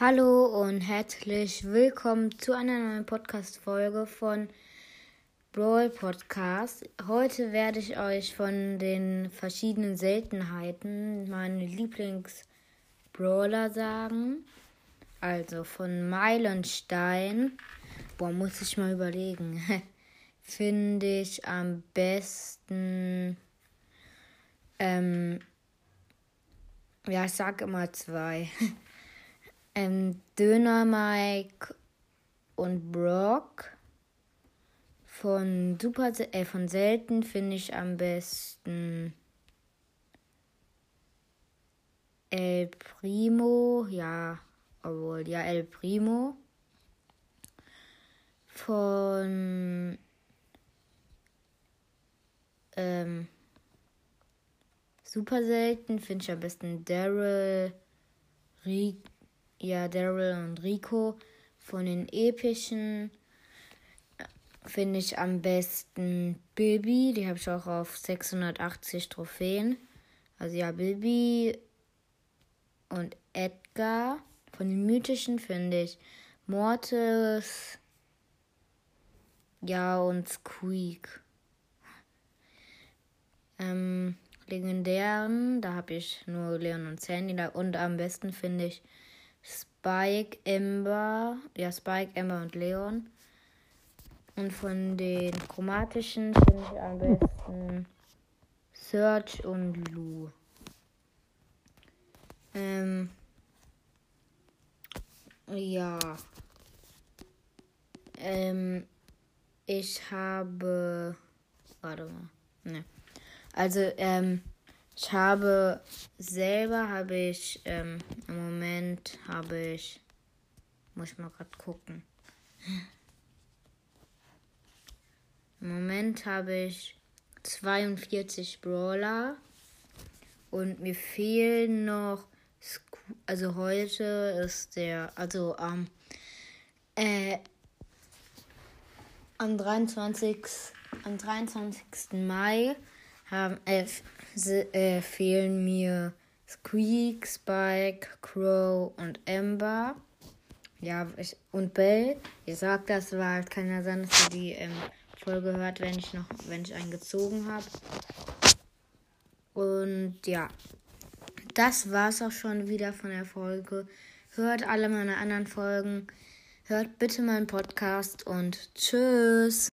Hallo und herzlich willkommen zu einer neuen Podcast-Folge von Brawl Podcast. Heute werde ich euch von den verschiedenen Seltenheiten meine Lieblings-Brawler sagen. Also von Meilenstein. Boah, muss ich mal überlegen. Finde ich am besten. Ähm, ja, ich sag immer zwei. ähm, Döner Mike und Brock. Von super äh, von selten finde ich am besten El Primo, ja, obwohl, ja, El Primo. Von ähm, super selten finde ich am besten Daryl, Rico ja, Daryl und Rico. Von den epischen finde ich am besten Bibi. Die habe ich auch auf 680 Trophäen. Also ja, Bibi und Edgar. Von den mythischen finde ich Mortis. Ja, und Squeak. Ähm, legendären, da habe ich nur Leon und Sandy. Und am besten finde ich Spike, Ember, ja, Spike, Ember und Leon. Und von den chromatischen finde ich am besten Search und Lou. Ähm, ja. Ähm, ich habe. Warte mal. Ne. Also, ähm, ich habe selber habe ich ähm, im Moment habe ich muss ich mal gerade gucken. Im Moment habe ich 42 Brawler und mir fehlen noch also heute ist der also am äh, am 23 am 23. Mai haben äh, äh, fehlen mir Squeak, Spike, Crow und Ember. Ja, ich, und Bell. Ich sag das, weil halt ja sein, dass ihr die ähm, Folge hört, wenn ich noch, wenn ich einen gezogen habe. Und ja, das war's auch schon wieder von der Folge. Hört alle meine anderen Folgen. Hört bitte meinen Podcast und tschüss.